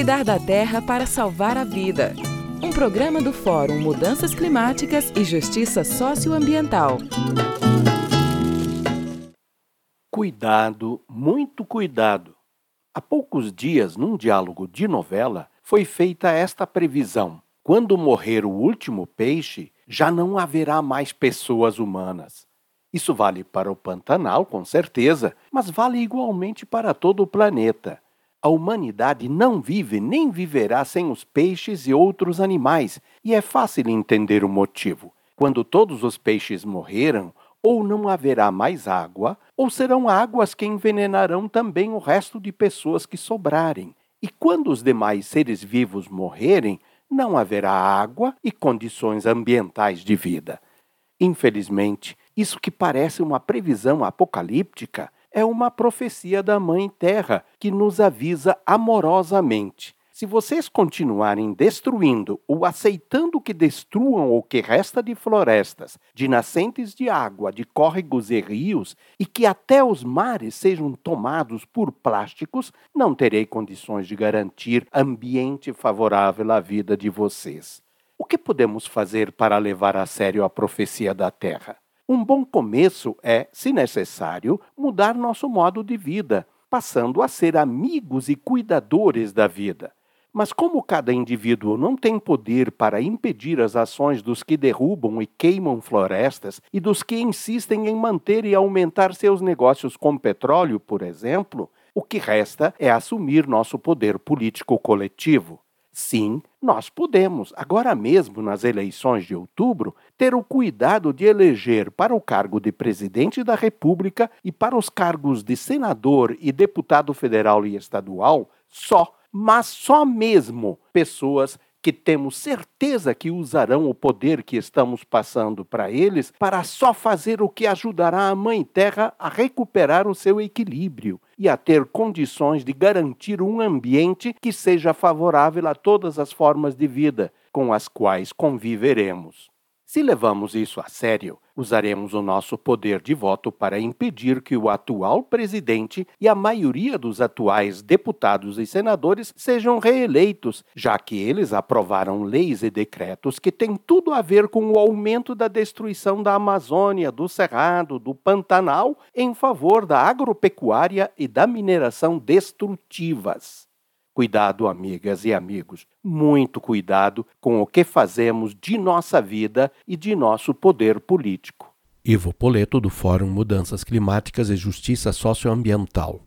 Cuidar da terra para salvar a vida. Um programa do Fórum Mudanças Climáticas e Justiça Socioambiental. Cuidado, muito cuidado. Há poucos dias, num diálogo de novela, foi feita esta previsão: quando morrer o último peixe, já não haverá mais pessoas humanas. Isso vale para o Pantanal, com certeza, mas vale igualmente para todo o planeta. A humanidade não vive nem viverá sem os peixes e outros animais, e é fácil entender o motivo. Quando todos os peixes morreram, ou não haverá mais água, ou serão águas que envenenarão também o resto de pessoas que sobrarem. E quando os demais seres vivos morrerem, não haverá água e condições ambientais de vida. Infelizmente, isso que parece uma previsão apocalíptica é uma profecia da Mãe Terra que nos avisa amorosamente. Se vocês continuarem destruindo ou aceitando que destruam o que resta de florestas, de nascentes de água, de córregos e rios, e que até os mares sejam tomados por plásticos, não terei condições de garantir ambiente favorável à vida de vocês. O que podemos fazer para levar a sério a profecia da Terra? Um bom começo é, se necessário, mudar nosso modo de vida, passando a ser amigos e cuidadores da vida. Mas como cada indivíduo não tem poder para impedir as ações dos que derrubam e queimam florestas e dos que insistem em manter e aumentar seus negócios com petróleo, por exemplo, o que resta é assumir nosso poder político coletivo. Sim, nós podemos, agora mesmo nas eleições de outubro, ter o cuidado de eleger para o cargo de presidente da República e para os cargos de senador e deputado federal e estadual só, mas só mesmo pessoas que temos certeza que usarão o poder que estamos passando para eles para só fazer o que ajudará a Mãe Terra a recuperar o seu equilíbrio e a ter condições de garantir um ambiente que seja favorável a todas as formas de vida com as quais conviveremos. Se levamos isso a sério, usaremos o nosso poder de voto para impedir que o atual presidente e a maioria dos atuais deputados e senadores sejam reeleitos, já que eles aprovaram leis e decretos que têm tudo a ver com o aumento da destruição da Amazônia, do Cerrado, do Pantanal, em favor da agropecuária e da mineração destrutivas. Cuidado, amigas e amigos, muito cuidado com o que fazemos de nossa vida e de nosso poder político. Ivo Poleto, do Fórum Mudanças Climáticas e Justiça Socioambiental.